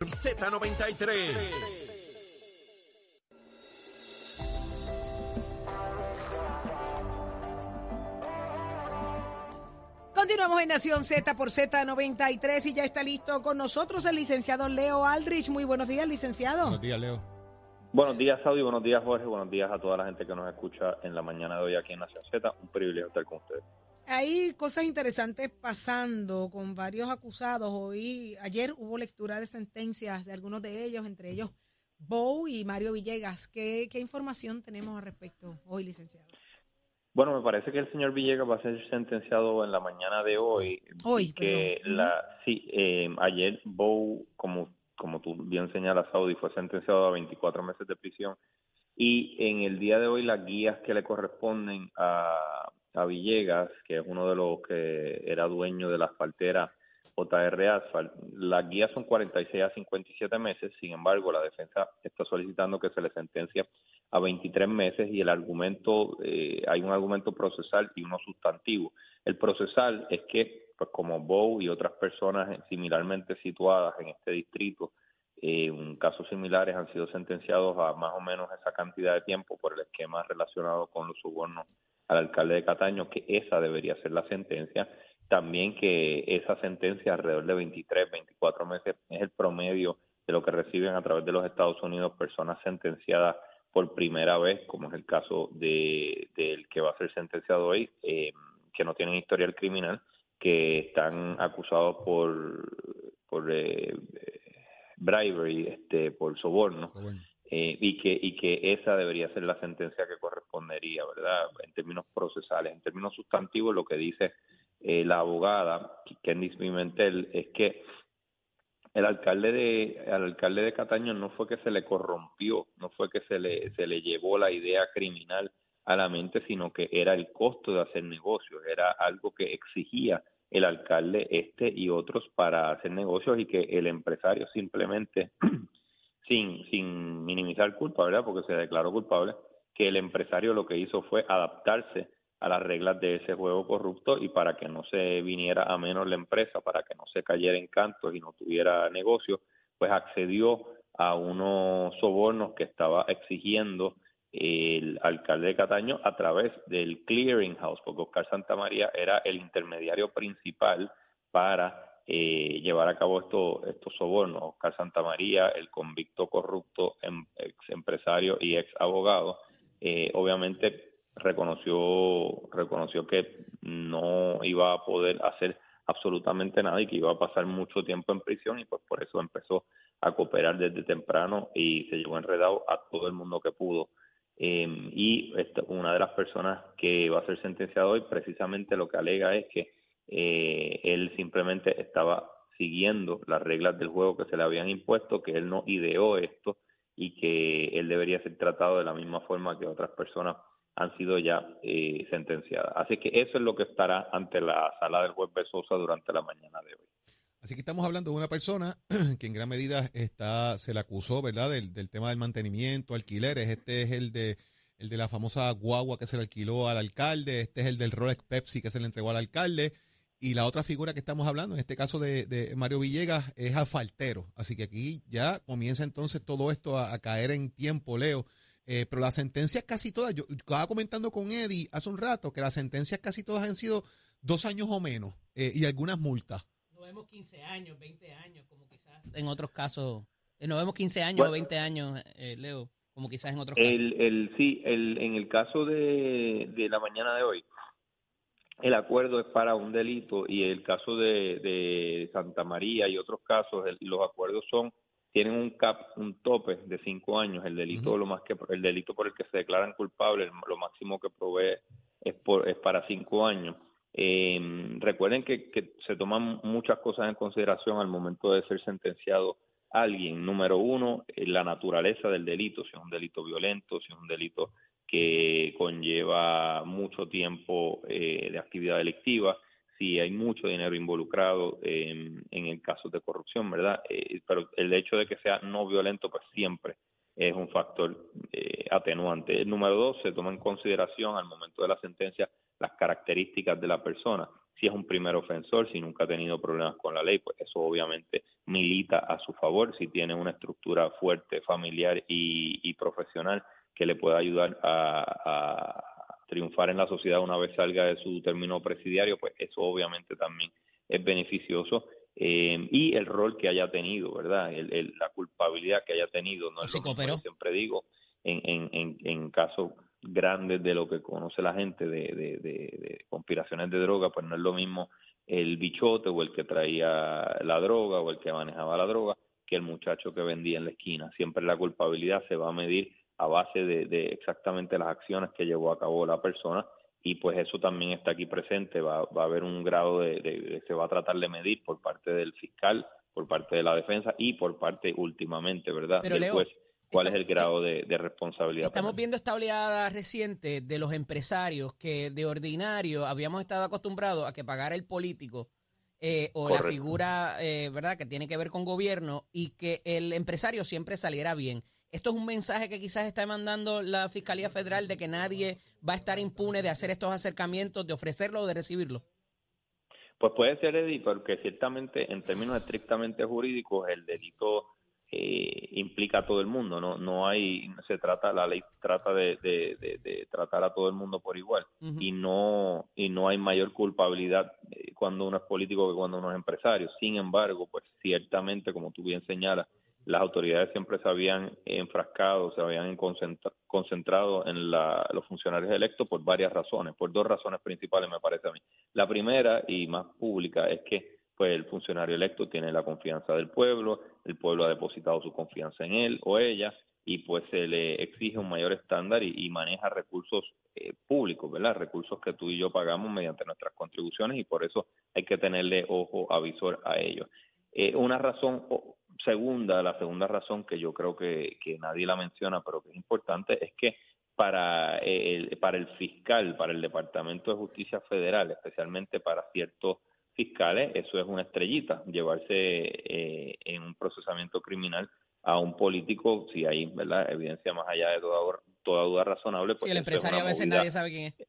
Z93. Continuamos en Nación Z por Z93 y ya está listo con nosotros el licenciado Leo Aldrich. Muy buenos días, licenciado. Buenos días, Leo. Buenos días, Saudi. Buenos días, Jorge. Buenos días a toda la gente que nos escucha en la mañana de hoy aquí en Nación Z. Un privilegio estar con ustedes. Hay cosas interesantes pasando con varios acusados. Hoy, ayer hubo lectura de sentencias de algunos de ellos, entre ellos Bow y Mario Villegas. ¿Qué, qué información tenemos al respecto hoy, licenciado? Bueno, me parece que el señor Villegas va a ser sentenciado en la mañana de hoy. Hoy, que perdón. la sí, eh, ayer Bow, como como tú bien señalas, Saudi, fue sentenciado a 24 meses de prisión y en el día de hoy las guías que le corresponden a, a Villegas, que es uno de los que era dueño de la asfaltera JR Asphalt, las guías son 46 a 57 meses, sin embargo la defensa está solicitando que se le sentencia a 23 meses y el argumento, eh, hay un argumento procesal y uno sustantivo. El procesal es que, pues como Bow y otras personas similarmente situadas en este distrito, eh, en casos similares han sido sentenciados a más o menos esa cantidad de tiempo por el esquema relacionado con los sobornos al alcalde de Cataño, que esa debería ser la sentencia. También que esa sentencia, alrededor de 23, 24 meses, es el promedio de lo que reciben a través de los Estados Unidos personas sentenciadas por primera vez, como es el caso de del que va a ser sentenciado hoy, eh, que no tienen historial criminal, que están acusados por por eh, bribery, este, por soborno. Eh, y que y que esa debería ser la sentencia que correspondería, ¿verdad? En términos procesales, en términos sustantivos, lo que dice eh, la abogada Candice Pimentel es que el alcalde de al alcalde de Cataño no fue que se le corrompió, no fue que se le se le llevó la idea criminal a la mente, sino que era el costo de hacer negocios, era algo que exigía el alcalde este y otros para hacer negocios y que el empresario simplemente sin sin minimizar culpa, ¿verdad? Porque se declaró culpable, que el empresario lo que hizo fue adaptarse a las reglas de ese juego corrupto y para que no se viniera a menos la empresa, para que no se cayera en cantos y no tuviera negocio, pues accedió a unos sobornos que estaba exigiendo el alcalde de Cataño a través del clearing house, porque Oscar Santamaría era el intermediario principal para eh, llevar a cabo estos estos sobornos. Oscar Santamaría, el convicto corrupto, em, ex empresario y ex abogado, eh, obviamente reconoció reconoció que no iba a poder hacer absolutamente nada y que iba a pasar mucho tiempo en prisión y pues por eso empezó a cooperar desde temprano y se llevó enredado a todo el mundo que pudo. Eh, y una de las personas que va a ser sentenciado hoy precisamente lo que alega es que eh, él simplemente estaba siguiendo las reglas del juego que se le habían impuesto, que él no ideó esto y que él debería ser tratado de la misma forma que otras personas han sido ya eh, sentenciadas. Así que eso es lo que estará ante la sala del juez Besosa durante la mañana de hoy. Así que estamos hablando de una persona que en gran medida está, se le acusó, ¿verdad?, del, del tema del mantenimiento, alquileres. Este es el de, el de la famosa guagua que se le alquiló al alcalde. Este es el del Rolex Pepsi que se le entregó al alcalde. Y la otra figura que estamos hablando, en este caso de, de Mario Villegas, es asfaltero. Así que aquí ya comienza entonces todo esto a, a caer en tiempo, Leo. Eh, pero las sentencias casi todas, yo estaba comentando con Eddie hace un rato que las sentencias casi todas han sido dos años o menos eh, y algunas multas. No vemos 15 años, 20 años, como quizás en otros casos. eh, No vemos 15 años Bueno. o 20 años, eh, Leo, como quizás en otros casos. El, el, sí, el, en el caso de, de la mañana de hoy, el acuerdo es para un delito y el caso de, de Santa María y otros casos, el- los acuerdos son tienen un cap, un tope de cinco años. El delito, lo más que el delito por el que se declaran culpables, lo máximo que provee es por es para cinco años. Eh, recuerden que, que se toman muchas cosas en consideración al momento de ser sentenciado alguien, número uno, eh, la naturaleza del delito, si es un delito violento, si es un delito que conlleva mucho tiempo eh, de actividad delictiva, si hay mucho dinero involucrado en el caso de corrupción, ¿verdad? Eh, pero el hecho de que sea no violento, pues siempre es un factor eh, atenuante. El número dos, se toma en consideración al momento de la sentencia las características de la persona. Si es un primer ofensor, si nunca ha tenido problemas con la ley, pues eso obviamente milita a su favor. Si tiene una estructura fuerte, familiar y, profesional que le pueda ayudar a, triunfar en la sociedad una vez salga de su término presidiario, pues eso obviamente también es beneficioso. Eh, y el rol que haya tenido, ¿verdad? la culpabilidad que haya tenido, no es lo que siempre digo, en, en, en, en casos grandes de lo que conoce la gente de, de, de, conspiraciones de droga, pues no es lo mismo el bichote o el que traía la droga o el que manejaba la droga que el muchacho que vendía en la esquina. Siempre la culpabilidad se va a medir a base de, exactamente las acciones que llevó a cabo la persona y pues eso también está aquí presente, va, va a haber un grado de, de, se va a tratar de medir por parte del fiscal, por parte de la defensa y por parte últimamente, ¿verdad? del juez cuál es el grado de, responsabilidad. Estamos viendo esta oleada reciente de los empresarios que de ordinario habíamos estado acostumbrados a que pagara el político eh, o la figura, eh, ¿verdad?, que tiene que ver con gobierno y que el empresario siempre saliera bien. Esto es un mensaje que quizás está mandando la Fiscalía Federal de que nadie va a estar impune de hacer estos acercamientos, de ofrecerlo o de recibirlo. Pues puede ser, Eddie, porque ciertamente en términos estrictamente jurídicos el delito eh, implica a todo el mundo, no no hay se trata la ley trata de, de, tratar a todo el mundo por igual y no y no hay mayor culpabilidad eh, cuando uno es político que cuando uno es empresario. Sin embargo, pues ciertamente como tú bien señalas, las autoridades siempre se habían enfrascado, se habían concentrado en la, los funcionarios electos por varias razones, por dos razones principales me parece a mí. La primera y más pública es que pues el funcionario electo tiene la confianza del pueblo, el pueblo ha depositado su confianza en él o ella y pues se le exige un mayor estándar y, maneja recursos eh, públicos, ¿verdad? Recursos que tú y yo pagamos mediante nuestras contribuciones y por eso hay que tenerle ojo avisor a ellos. Eh, una razón segunda, la segunda razón que yo creo que, que nadie la menciona, pero que es importante, es que para el, para el fiscal, para el Departamento de Justicia Federal, especialmente para ciertos fiscales, eso es una estrellita, llevarse eh, en un procesamiento criminal a un político, si hay ¿verdad? evidencia más allá de toda, toda duda razonable. Pues el empresario a veces nadie sabe quién es.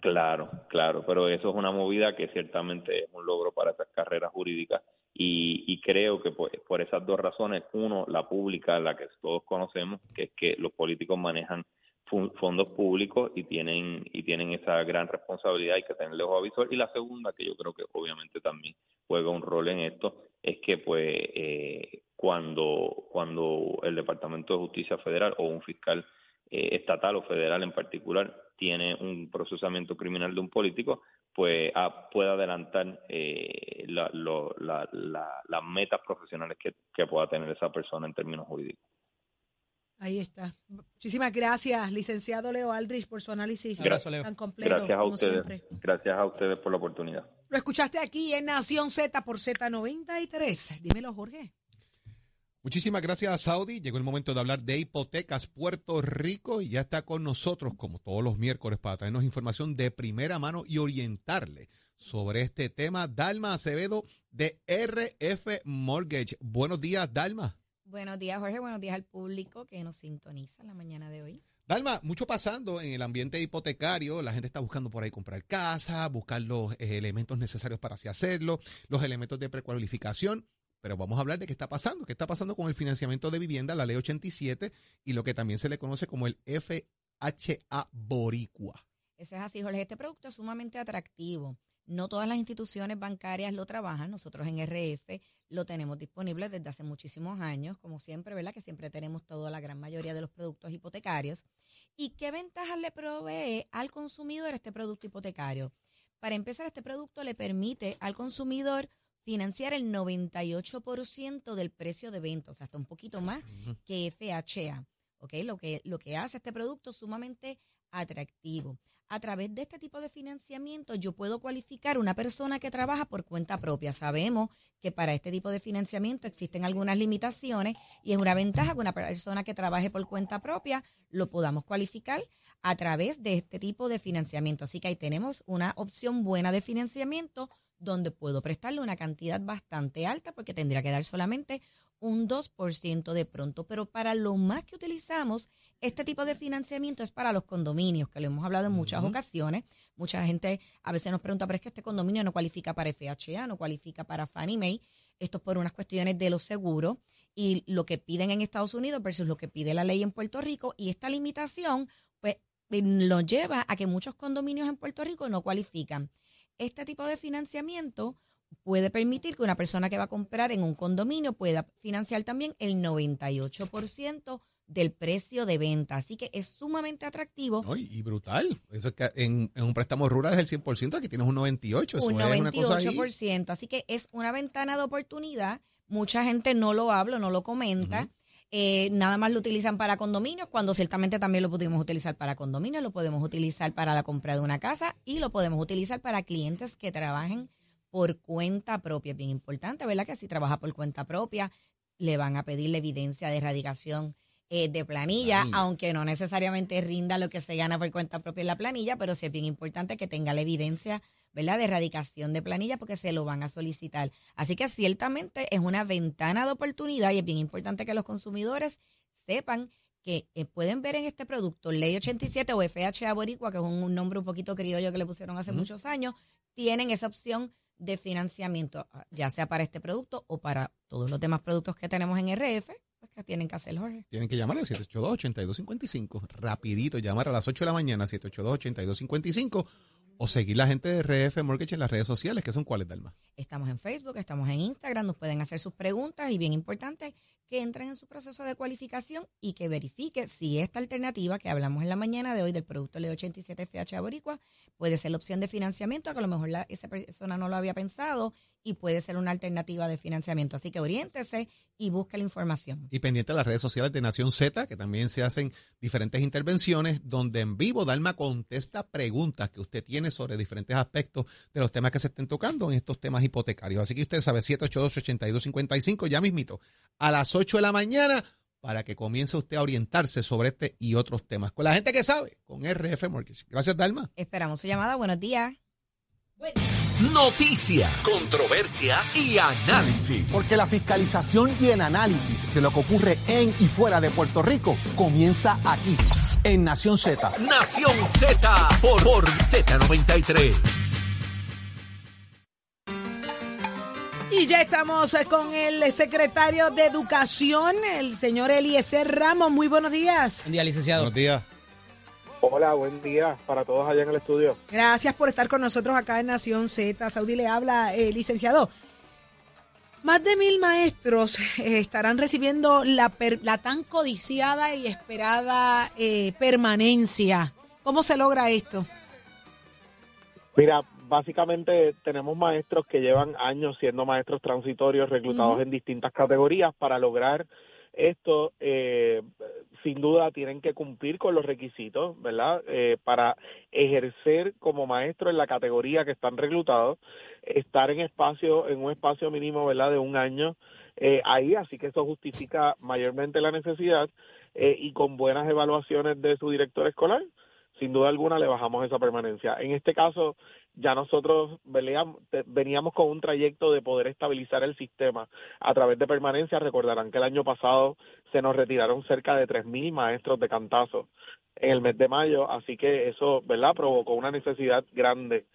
Claro, claro, pero eso es una movida que ciertamente es un logro para esas carreras jurídicas y, y creo que por, por esas dos razones, uno, la pública, la que todos conocemos, que es que los políticos manejan fondos públicos y tienen y tienen esa gran responsabilidad y que tenerle ojo avisor y la segunda que yo creo que obviamente también juega un rol en esto es que pues eh, cuando cuando el Departamento de Justicia Federal o un fiscal eh, estatal o federal en particular tiene un procesamiento criminal de un político pues puede adelantar eh, la, las metas profesionales que, que pueda tener esa persona en términos jurídicos. Ahí está. Muchísimas gracias, licenciado Leo Aldrich, por su análisis gracias, tan completo. Gracias a ustedes. Gracias a ustedes por la oportunidad. Lo escuchaste aquí en Nación Z por Z93. Dímelo, Jorge. Muchísimas gracias a Saudi. Llegó el momento de hablar de hipotecas Puerto Rico y ya está con nosotros, como todos los miércoles, para traernos información de primera mano y orientarle sobre este tema. Dalma Acevedo de RF Mortgage. Buenos días, Dalma. Buenos días, Jorge. Buenos días al público que nos sintoniza en la mañana de hoy. Dalma, mucho pasando en el ambiente hipotecario. La gente está buscando por ahí comprar casa, buscar los eh, elementos necesarios para así hacerlo, los elementos de precualificación. Pero vamos a hablar de qué está pasando. ¿Qué está pasando con el financiamiento de vivienda, la ley 87 y lo que también se le conoce como el FHA Boricua? Ese es así, Jorge. Este producto es sumamente atractivo. No todas las instituciones bancarias lo trabajan. Nosotros en RF lo tenemos disponible desde hace muchísimos años, como siempre, ¿verdad? Que siempre tenemos toda la gran mayoría de los productos hipotecarios. ¿Y qué ventajas le provee al consumidor este producto hipotecario? Para empezar, este producto le permite al consumidor financiar el 98% del precio de venta, o sea, hasta un poquito más que FHA. ¿ok? Lo que, lo que hace este producto sumamente atractivo. A través de este tipo de financiamiento yo puedo cualificar una persona que trabaja por cuenta propia. Sabemos que para este tipo de financiamiento existen algunas limitaciones y es una ventaja que una persona que trabaje por cuenta propia lo podamos cualificar a través de este tipo de financiamiento. Así que ahí tenemos una opción buena de financiamiento donde puedo prestarle una cantidad bastante alta porque tendría que dar solamente un 2% de pronto. Pero para lo más que utilizamos, este tipo de financiamiento es para los condominios, que lo hemos hablado en muchas ocasiones. Mucha gente a veces nos pregunta, pero es que este condominio no cualifica para FHA, no cualifica para Fannie Mae. Esto es por unas cuestiones de los seguros y lo que piden en Estados Unidos versus lo que pide la ley en Puerto Rico. Y esta limitación, pues, lo lleva a que muchos condominios en Puerto Rico no cualifican. Este tipo de financiamiento puede permitir que una persona que va a comprar en un condominio pueda financiar también el 98% del precio de venta. Así que es sumamente atractivo. y brutal. Eso es que en, un préstamo rural es el 100%, aquí tienes un 98%. Eso un 98%. Así que es una ventana de oportunidad. Mucha gente no lo habla, no lo comenta. Eh, nada más lo utilizan para condominios, cuando ciertamente también lo pudimos utilizar para condominios, lo podemos utilizar para la compra de una casa y lo podemos utilizar para clientes que trabajen por cuenta propia. Es bien importante, ¿verdad? Que si trabaja por cuenta propia, le van a pedir la evidencia de erradicación eh, de planilla, aunque no necesariamente rinda lo que se gana por cuenta propia en la planilla, pero sí es bien importante que tenga la evidencia, ¿verdad?, de erradicación de planilla porque se lo van a solicitar. Así que ciertamente es una ventana de oportunidad y es bien importante que los consumidores sepan que eh, pueden ver en este producto Ley 87 o FHA Boricua, que es un, nombre un poquito criollo que le pusieron hace muchos años, tienen esa opción de financiamiento, ah, ya sea para este producto o para todos los demás productos que tenemos en RF, tienen que hacer, Jorge. Tienen que llamar al 782-8255, rapidito, llamar a las 8 de la mañana, 782-8255, o seguir la gente de RF Mortgage en las redes sociales, que son cuáles, Dalma. Estamos en Facebook, estamos en Instagram, nos pueden hacer sus preguntas y bien importante, que entren en su proceso de cualificación y que verifique si esta alternativa que hablamos en la mañana de hoy del producto Leo 87 FH Boricua puede ser la opción de financiamiento, que a lo mejor la, esa persona no lo había pensado y puede ser una alternativa de financiamiento. Así que oriéntese y busque la información. Y pendiente de las redes sociales de Nación Z, que también se hacen diferentes intervenciones donde en vivo Dalma contesta preguntas que usted tiene sobre diferentes aspectos de los temas que se estén tocando en estos temas hipotecarios. Así que usted sabe 782-8255, ya mismito, a las 8 de la mañana para que comience usted a orientarse sobre este y otros temas. Con la gente que sabe, con RF Mortgage. Gracias, Dalma. Esperamos su llamada. Buenos días. Noticias, controversias y análisis. Porque la fiscalización y el análisis de lo que ocurre en y fuera de Puerto Rico comienza aquí, en Nación Z. Nación Z por, por Z93. Y ya estamos con el secretario de Educación, el señor Eliezer Ramos. Muy buenos días. Buen día, licenciado. Buenos días. Hola, buen día para todos allá en el estudio. Gracias por estar con nosotros acá en Nación Z. Saudi le habla, eh, licenciado. Más de mil maestros eh, estarán recibiendo la, la, tan codiciada y esperada eh, permanencia. ¿Cómo se logra esto? Mira, básicamente tenemos maestros que llevan años siendo maestros transitorios reclutados en distintas categorías para lograr esto eh, sin duda tienen que cumplir con los requisitos, ¿verdad? Eh, para ejercer como maestro en la categoría que están reclutados, estar en espacio, en un espacio mínimo, ¿verdad? De un año eh, ahí, así que eso justifica mayormente la necesidad eh, y con buenas evaluaciones de su director escolar, sin duda alguna le bajamos esa permanencia. En este caso, ya nosotros veníamos con un trayecto de poder estabilizar el sistema a través de permanencia. Recordarán que el año pasado se nos retiraron cerca de 3.000 maestros de cantazo en el mes de mayo, así que eso, ¿verdad?, provocó una necesidad grande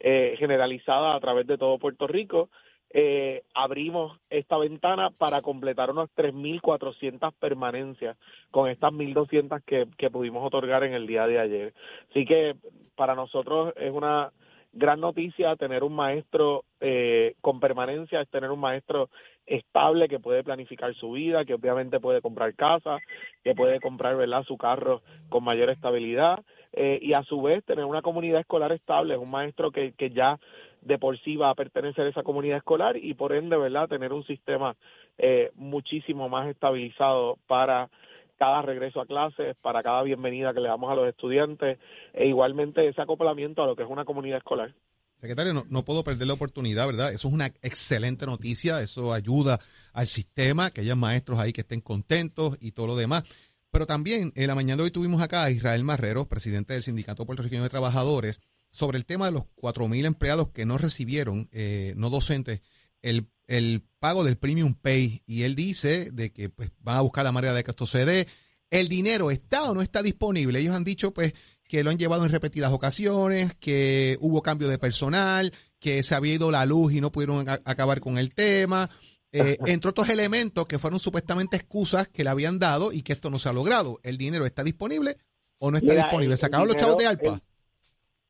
eh, generalizada a través de todo Puerto Rico. Eh, abrimos esta ventana para completar unas 3.400 permanencias con estas 1.200 que, que pudimos otorgar en el día de ayer. Así que para nosotros es una gran noticia tener un maestro eh, con permanencia, es tener un maestro estable que puede planificar su vida, que obviamente puede comprar casa, que puede comprar ¿verdad? su carro con mayor estabilidad eh, y a su vez tener una comunidad escolar estable, es un maestro que, que ya de por sí va a pertenecer a esa comunidad escolar y por ende, ¿verdad?, tener un sistema eh, muchísimo más estabilizado para cada regreso a clases, para cada bienvenida que le damos a los estudiantes e igualmente ese acoplamiento a lo que es una comunidad escolar. Secretario, no, no, puedo perder la oportunidad, ¿verdad? Eso es una excelente noticia, eso ayuda al sistema, que haya maestros ahí que estén contentos y todo lo demás. Pero también en la mañana de hoy tuvimos acá a Israel Marrero, presidente del Sindicato Puertorriqueño de Trabajadores, sobre el tema de los 4.000 empleados que no recibieron, eh, no docentes, el, el, pago del premium pay. Y él dice de que pues, van a buscar la manera de que esto se dé. ¿El dinero está o no está disponible? Ellos han dicho pues que lo han llevado en repetidas ocasiones, que hubo cambio de personal, que se había ido la luz y no pudieron acabar con el tema, eh, entre otros elementos que fueron supuestamente excusas que le habían dado y que esto no se ha logrado. ¿El dinero está disponible o no está disponible? ¿Se acabaron los chavos de ALPA?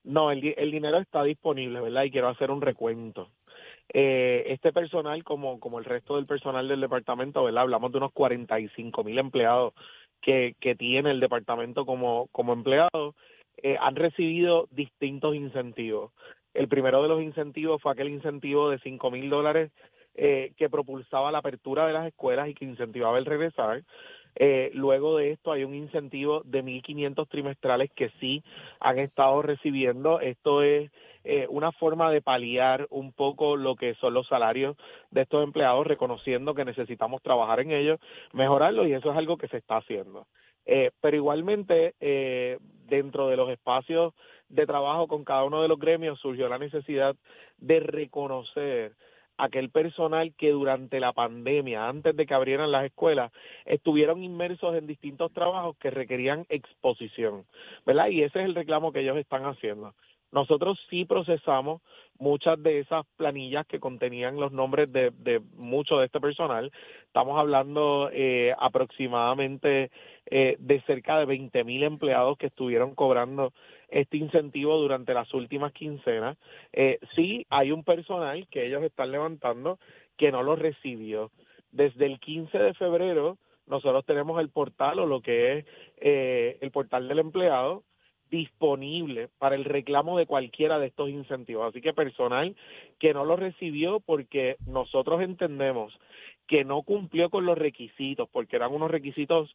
No, el, el dinero está disponible, ¿verdad? Y quiero hacer un recuento. Eh, este personal, como, como el resto del personal del departamento, ¿verdad? Hablamos de unos 45 mil empleados que, que tiene el departamento como, como empleado, eh, han recibido distintos incentivos. El primero de los incentivos fue aquel incentivo de 5 mil dólares eh, que propulsaba la apertura de las escuelas y que incentivaba el regresar. Eh, luego de esto hay un incentivo de 1.500 trimestrales que sí han estado recibiendo. Esto es eh, una forma de paliar un poco lo que son los salarios de estos empleados, reconociendo que necesitamos trabajar en ellos, mejorarlos y eso es algo que se está haciendo. Eh, pero igualmente, eh, dentro de los espacios de trabajo con cada uno de los gremios surgió la necesidad de reconocer aquel personal que durante la pandemia, antes de que abrieran las escuelas, estuvieron inmersos en distintos trabajos que requerían exposición, ¿verdad? Y ese es el reclamo que ellos están haciendo. Nosotros sí procesamos muchas de esas planillas que contenían los nombres de, mucho de este personal. Estamos hablando eh, aproximadamente eh, de cerca de 20 mil empleados que estuvieron cobrando este incentivo durante las últimas quincenas. Eh, sí, hay un personal que ellos están levantando que no lo recibió. Desde el 15 de febrero nosotros tenemos el portal o lo que es eh, el portal del empleado disponible para el reclamo de cualquiera de estos incentivos. Así que personal que no lo recibió porque nosotros entendemos que no cumplió con los requisitos, porque eran unos requisitos